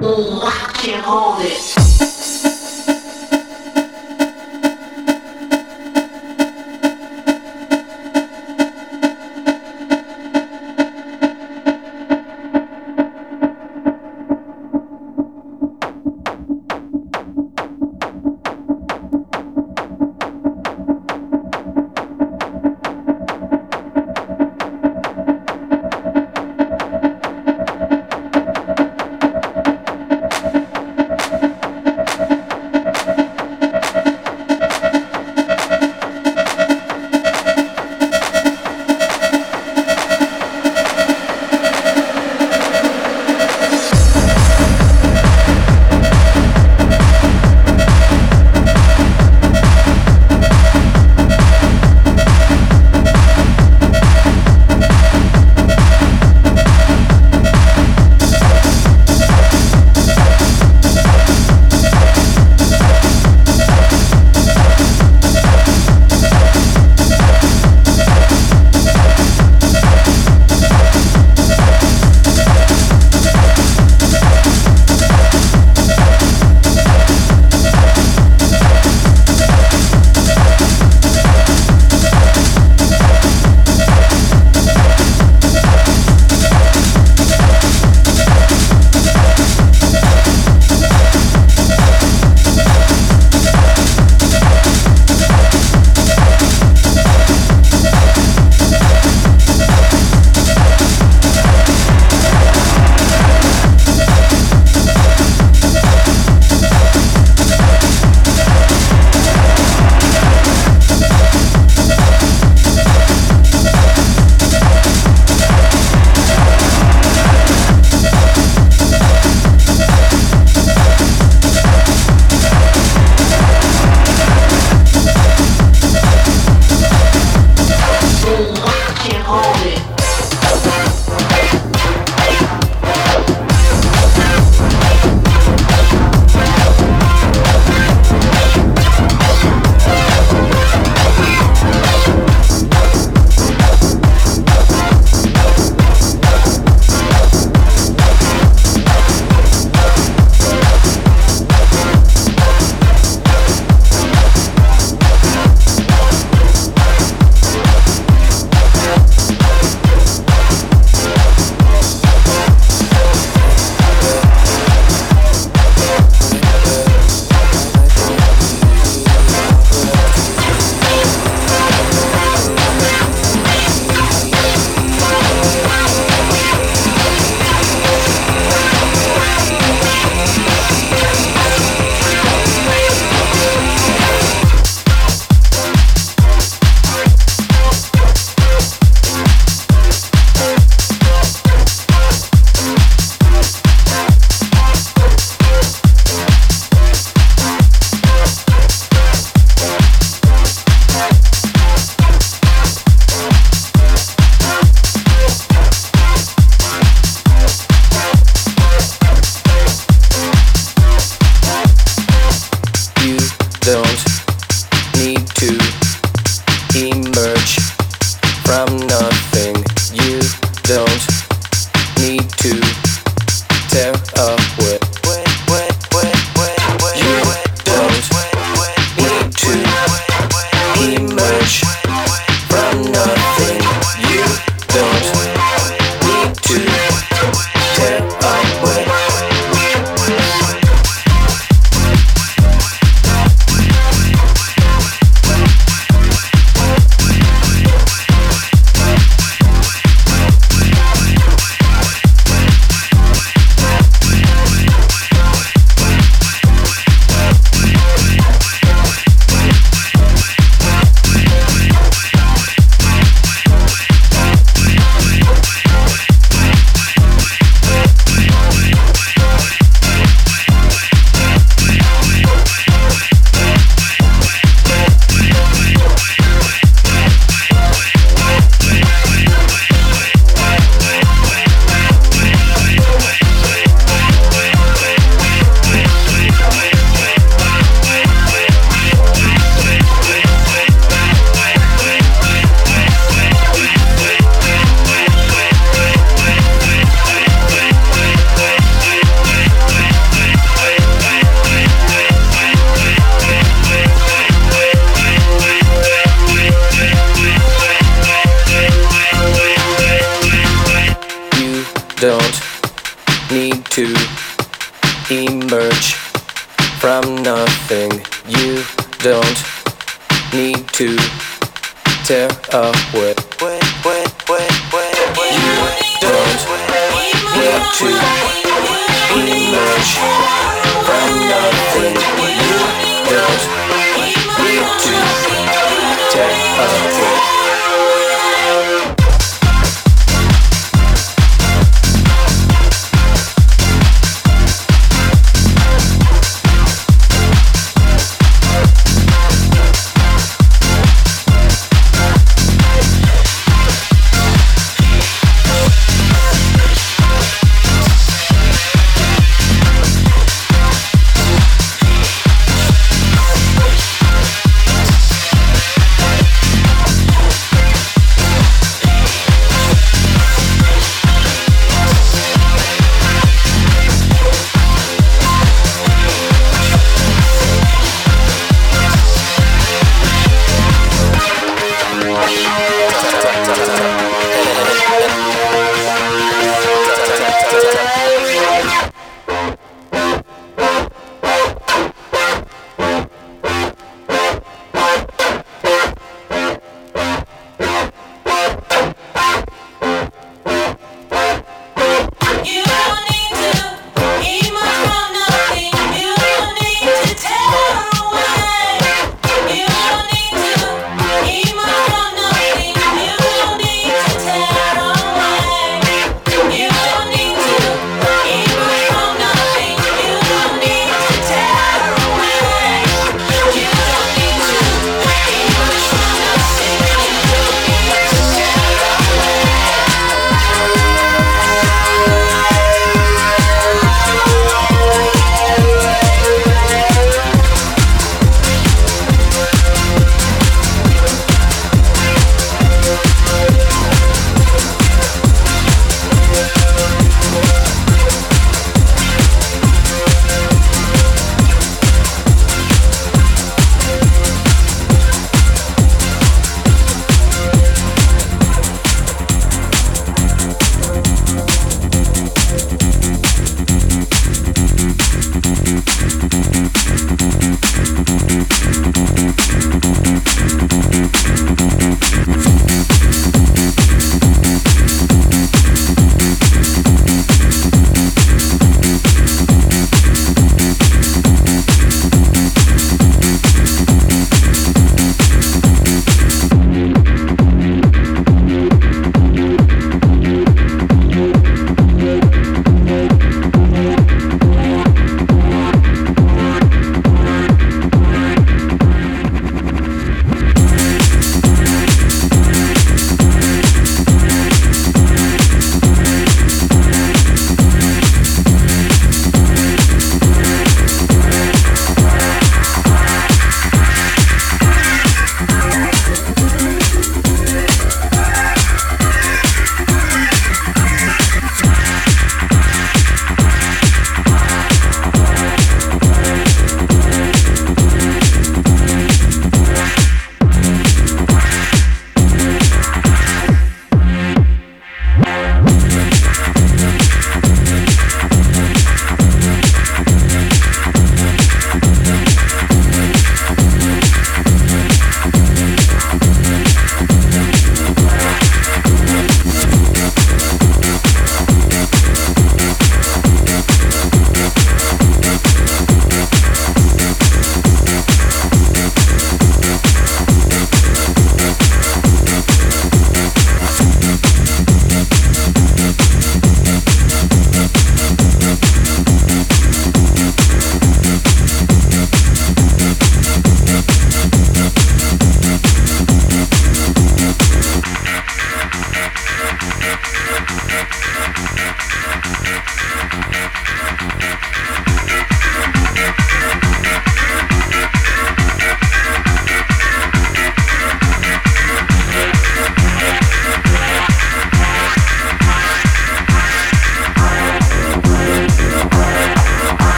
Rock and hold this.